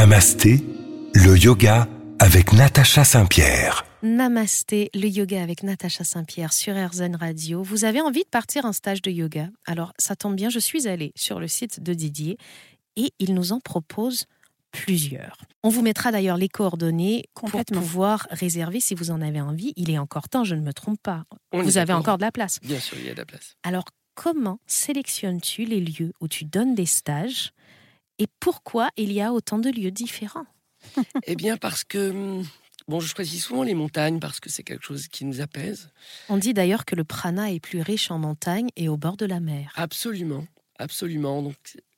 Namasté, le yoga avec Natacha Saint-Pierre. Namasté, le yoga avec Natacha Saint-Pierre sur RZN Radio. Vous avez envie de partir en stage de yoga? Alors, ça tombe bien, je suis allée sur le site de Didier et il nous en propose plusieurs. On vous mettra d'ailleurs les coordonnées pour pouvoir réserver si vous en avez envie. Il est encore temps, je ne me trompe pas. vous avez encore de la place. Bien sûr, il y a de la place. Alors, comment sélectionnes-tu les lieux où tu donnes des stages? Et pourquoi il y a autant de lieux différents? Eh bien, parce que hum, Bon, je choisis souvent les montagnes parce que c'est quelque chose qui nous apaise. On dit d'ailleurs que le prana est plus riche en montagnes et au bord de la mer. Absolument, absolument. Donc,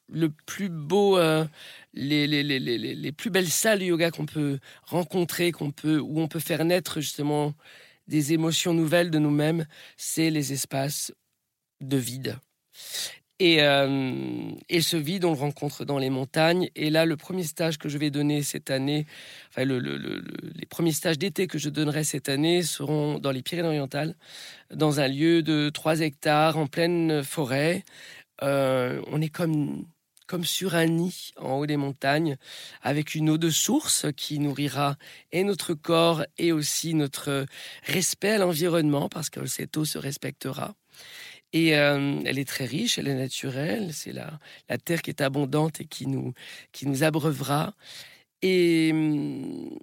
le plus beau, euh, les, les, les, les, plus belles salles de yoga qu'on peut rencontrer, qu'on peut, où on peut faire naître justement des émotions nouvelles de nous-mêmes, c'est les espaces de vide. Et, euh, ce vide, on le rencontre dans les montagnes. Et là, le premier stage que je vais donner cette année, enfin, le, les premiers stages d'été que je donnerai cette année seront dans les Pyrénées-Orientales, dans un lieu de 3 hectares en pleine forêt. Euh, on est comme, comme sur un nid en haut des montagnes, avec une eau de source qui nourrira et notre corps et aussi notre respect à l'environnement, parce que cette eau se respectera. Et euh, elle est très riche, elle est naturelle, c'est la, la terre qui est abondante et qui nous, qui nous abreuvera. Et hum,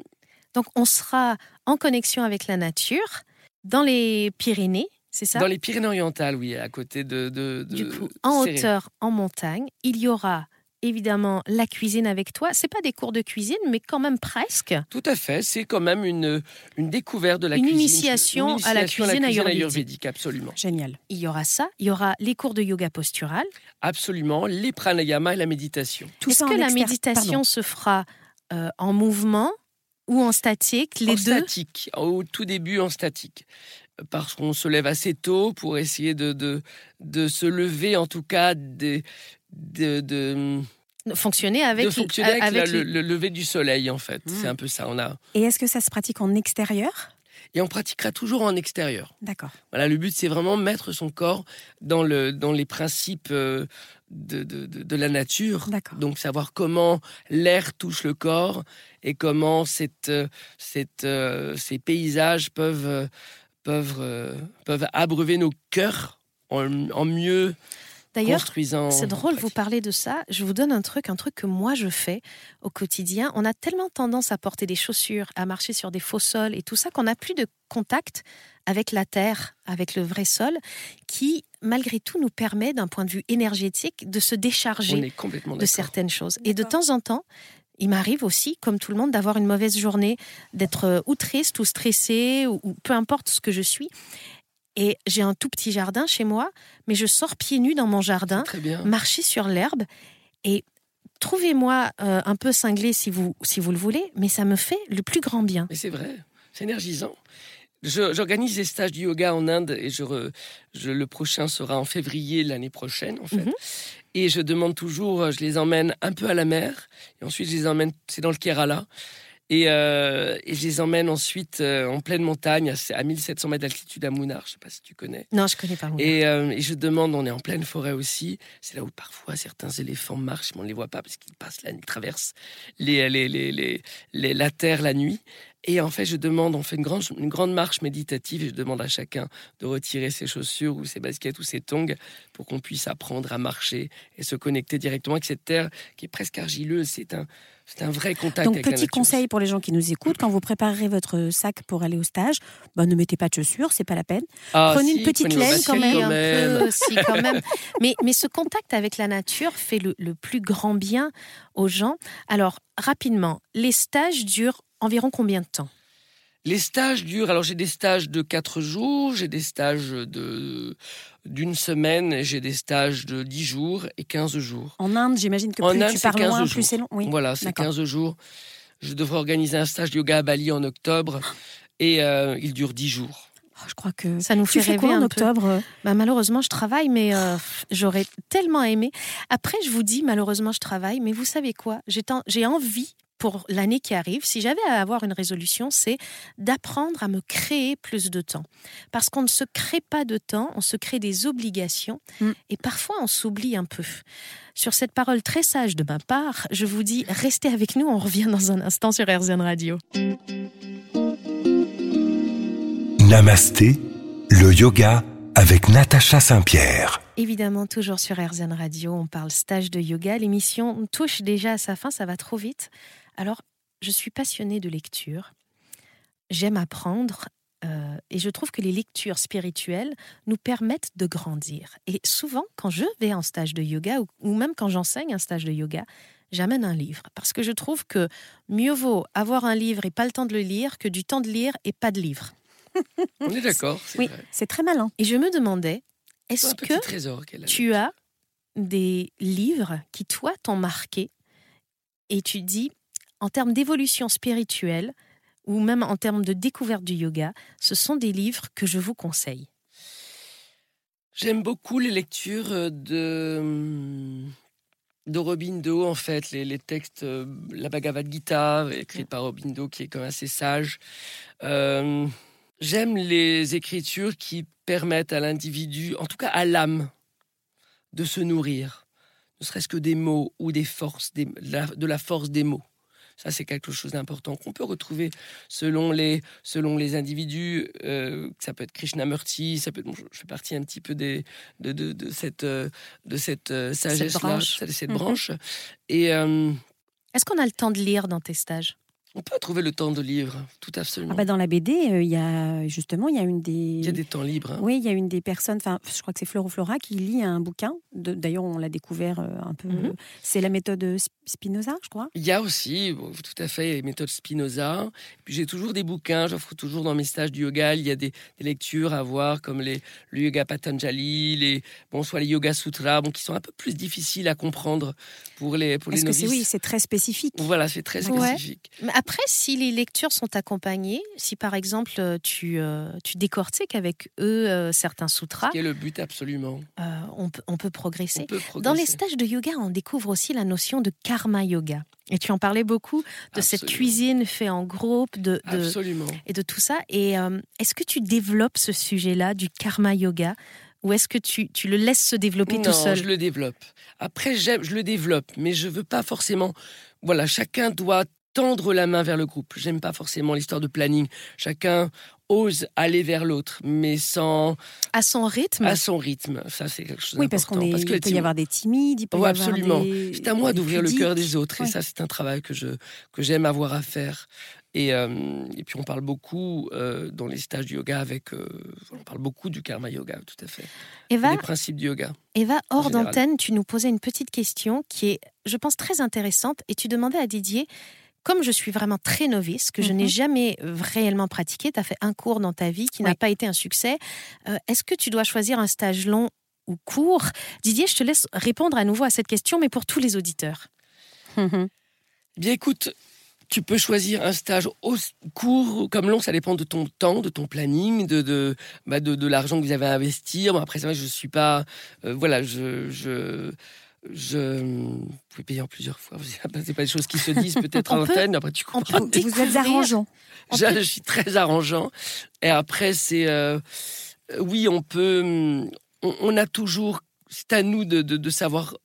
donc on sera en connexion avec la nature dans les Pyrénées, c'est ça? Dans les Pyrénées-Orientales, oui, à côté de. de, du coup, en hauteur, en montagne, il y aura évidemment la cuisine avec toi. C'est pas des cours de cuisine, mais quand même presque. Tout à fait. C'est quand même une, une découverte de la une cuisine. Initiation à la cuisine, ayurvédique. Absolument. Génial. Il y aura ça. Il y aura les cours de yoga postural. Absolument. Les pranayama et la méditation. Est-ce que la méditation se fera euh, en mouvement ou en statique Les en deux? statique. Au tout début, en statique parce qu'on se lève assez tôt pour essayer de, de, de se lever, en tout cas, de, de, fonctionner avec, le, lever du soleil, en fait. C'est mmh. un peu ça. On a... Et est-ce que ça se pratique en extérieur? Et on pratiquera toujours en extérieur. D'accord. Voilà, le but c'est vraiment mettre son corps dans le dans les principes euh, de, de, de, la nature. Donc savoir comment l'air touche le corps et comment cette, euh, cette, euh, ces paysages peuvent peuvent, euh, peuvent abreuver nos cœurs en, mieux D'ailleurs, c'est drôle, vous parler de ça. Je vous donne un truc, un truc que moi je fais au quotidien. On a tellement tendance à porter des chaussures, à marcher sur des faux sols et tout ça qu'on n'a plus de contact avec la terre, avec le vrai sol, qui malgré tout nous permet, d'un point de vue énergétique, de se décharger de certaines choses. Et de temps en temps, il m'arrive aussi, comme tout le monde, d'avoir une mauvaise journée, d'être euh, ou triste ou stressée, ou, peu importe ce que je suis. Et j'ai un tout petit jardin chez moi, mais je sors pieds nus dans mon jardin, marcher sur l'herbe. Et trouvez-moi euh, un peu cinglé si vous, si vous le voulez, mais ça me fait le plus grand bien. Mais c'est vrai, c'est énergisant. J'organise des stages de yoga en Inde et je, le prochain sera en février l'année prochaine en fait. Mhm. Et je demande toujours, je les emmène un peu à la mer et ensuite je les emmène, c'est dans le Kerala. Et, euh, et, je les emmène ensuite euh, en pleine montagne, à, 1700 mètres d'altitude à Mounar. Je ne sais pas si tu connais. Non, je connais pas. Et, euh, et, je demande, on est en pleine forêt aussi. C'est là où parfois certains éléphants marchent, mais on ne les voit pas parce qu'ils passent la nuit, traversent les, les, les, les, la terre la nuit. Et en fait, je demande, on fait une grande, une grande marche méditative et je demande à chacun de retirer ses chaussures ou ses baskets ou ses tongs pour qu'on puisse apprendre à marcher et se connecter directement avec cette terre qui est presque argileuse. C'est un, c'est un vrai contact. Donc, petit conseil pour les gens qui nous écoutent, quand vous préparerez votre sac pour aller au stage, bah, ne mettez pas de chaussures, c'est pas la peine. Ah, prenez une petite laine quand même. quand même. Mais, mais ce contact avec la nature fait le, le plus grand bien aux gens. Alors, rapidement, les stages durent environ combien de temps? Les stages durent, alors j'ai des stages de 4 jours, j'ai des stages de d'une semaine, j'ai des stages de 10 jours et 15 jours. En Inde, j'imagine que plus tu parles loin, plus c'est long. Oui. Voilà, c'est 15 jours. Je devrais organiser un stage de yoga à Bali en octobre et euh, il dure 10 jours. Oh, je crois que ça nous fait rêver en octobre? Bah, malheureusement, je travaille, mais euh, j'aurais tellement aimé. Après, je vous dis, malheureusement, je travaille, mais vous savez quoi? J'ai envie pour l'année qui arrive, si j'avais à avoir une résolution, c'est d'apprendre à me créer plus de temps. Parce qu'on ne se crée pas de temps, on se crée des obligations mm. et parfois on s'oublie un peu. Sur cette parole très sage de ma part, je vous dis restez avec nous, on revient dans un instant sur RZN Radio. Namasté, le yoga avec Natacha Saint-Pierre. Évidemment, toujours sur RZN Radio, on parle stage de yoga. L'émission touche déjà à sa fin, ça va trop vite. Alors, je suis passionnée de lecture. J'aime apprendre euh, et je trouve que les lectures spirituelles nous permettent de grandir. Et souvent, quand je vais en stage de yoga ou, même quand j'enseigne un stage de yoga, j'amène un livre. Parce que je trouve que mieux vaut avoir un livre et pas le temps de le lire que du temps de lire et pas de livre. On est d'accord. Oui, c'est très malin. Et je me demandais, est-ce que tu as des livres qui, toi, t'ont marqué et tu dis, en termes d'évolution spirituelle ou même en termes de découverte du yoga, ce sont des livres que je vous conseille. J'aime beaucoup les lectures de d'Aurobindo, en fait, les, textes, euh, la Bhagavad Gita, écrite par Aurobindo, qui est quand même assez sage. Euh, j'aime les écritures qui permettent à l'individu, en tout cas à l'âme, de se nourrir, ne serait-ce que des mots ou des forces, de la force des mots. Ça, c'est quelque chose d'important qu'on peut retrouver selon les, selon les individus. Euh, ça peut être Krishnamurti, ça peut être, je fais partie un petit peu des, de, de, de cette, de cette euh, sagesse-là, cette, cette, branche. Mhm. Et. Euh, Est-ce qu'on a le temps de lire dans tes stages? On peut trouver le temps de lire, tout absolument. Ah bah dans la BD, euh, il y a justement, il y a une des. Il y a des temps libres. Hein. Oui, il y a une des personnes, enfin, je crois que c'est Flora qui lit un bouquin. D'ailleurs, on l'a découvert euh, un peu. Mhm. C'est la méthode Spinoza, je crois. Il y a aussi, tout à fait, les méthodes Spinoza. Puis j'ai toujours des bouquins, j'offre toujours dans mes stages du yoga. Il y a des, lectures à voir, comme les, le yoga Patanjali, les, bon, soit les yoga sutras, bon, qui sont un peu plus difficiles à comprendre pour les, pour les novices. Que oui, c'est très spécifique. Voilà, c'est très spécifique. Après, si les lectures sont accompagnées, si par exemple euh, tu, euh, tu décortiques avec eux euh, certains sutras. C'est le but absolument. on, on, peut progresser. Dans les stages de yoga, on découvre aussi la notion de karma yoga. Et tu en parlais beaucoup de cette cuisine faite en groupe, de, Absolument. et de tout ça. Et est-ce que tu développes ce sujet-là du karma yoga? Ou est-ce que tu, tu, le laisses se développer tout seul je le développe. Après, je le développe, mais je veux pas forcément. Voilà, chacun doit tendre la main vers le groupe. J'aime pas forcément l'histoire de planning. Chacun ose aller vers l'autre, mais sans à son rythme. À son rythme, ça c'est quelque chose. Oui, parce qu'on est. peut y avoir des timides, il peut y absolument. C'est à moi d'ouvrir le cœur des autres, et ça c'est un travail que je que j'aime avoir à faire. Et, euh, et, puis on parle beaucoup euh, dans les stages de yoga avec, euh, on parle beaucoup du karma yoga, tout à fait. Eva, les principes du yoga. Eva, hors d'antenne, tu nous posais une petite question qui est, je pense, très intéressante. Et tu demandais à Didier, comme je suis vraiment très novice, que je n'ai mhm. jamais réellement pratiqué, tu as fait un cours dans ta vie qui n'a pas été un succès, est-ce que tu dois choisir un stage long ou court? Didier, je te laisse répondre à nouveau à cette question, mais pour tous les auditeurs. Bien écoute, tu peux choisir un stage court comme long, ça dépend de ton temps, de ton planning, de de, bah de, l'argent que vous avez à investir. Bon, après, c'est vrai, je suis pas, euh, voilà, je, je je vous pouvez payer en plusieurs fois. C'est pas des choses qui se disent peut-être en antenne. Après, tu comprends. Vous êtes arrangeant. Je, suis très arrangeant. Et après, c'est euh, oui, on peut. On, a toujours. C'est à nous de, de, de, savoir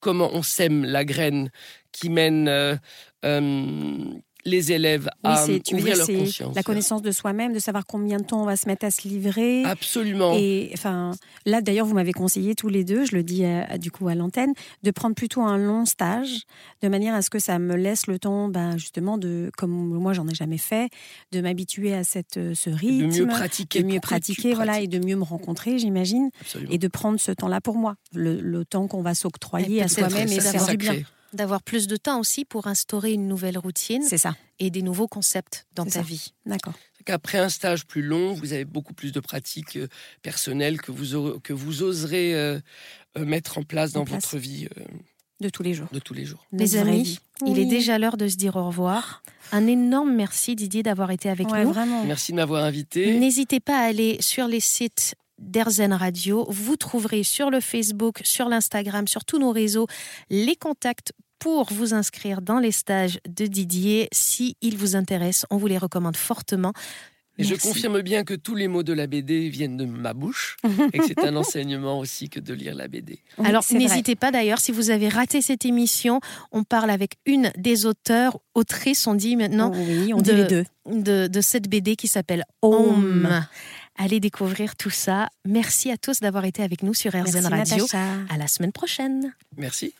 comment on sème la graine qui mène euh, euh, les élèves à ouvrir leur conscience. La connaissance de soi-même, de savoir combien de temps on va se mettre à se livrer. Absolument. Et enfin, là d'ailleurs, vous m'avez conseillé tous les deux, je le dis du coup à l'antenne, de prendre plutôt un long stage, de manière à ce que ça me laisse le temps, ben, justement, de, comme moi j'en ai jamais fait, de m'habituer à cette, euh, ce rythme, de mieux pratiquer, de mieux pratiquer, voilà, et de mieux me rencontrer, j'imagine, et de prendre ce temps-là pour moi, le, temps qu'on va s'octroyer à soi-même et faire du bien d'avoir plus de temps aussi pour instaurer une nouvelle routine. C'est ça. Et des nouveaux concepts dans ta vie. D'accord. Après un stage plus long, vous avez beaucoup plus de pratiques euh, personnelles que vous, que vous oserez euh, euh, mettre en place dans votre vie. de tous les jours. De tous les jours. Les amis, il est déjà l'heure de se dire au revoir. Un énorme merci Didier d'avoir été avec nous. Vraiment. Merci de m'avoir invité. N'hésitez pas à aller sur les sites d'Erzen Radio. Vous trouverez sur le Facebook, sur l'Instagram, sur tous nos réseaux les contacts pour vous inscrire dans les stages de Didier. Si ils vous intéressent, on vous les recommande fortement. Et je confirme bien que tous les mots de la BD viennent de ma bouche et que c'est un enseignement aussi que de lire la BD. Alors n'hésitez pas d'ailleurs, si vous avez raté cette émission, on parle avec une des auteurs, autrices, on dit maintenant, oui, on dit les deux. De, cette BD qui s'appelle Home. Allez découvrir tout ça. Merci à tous d'avoir été avec nous sur RZN Radio. À la semaine prochaine. Merci.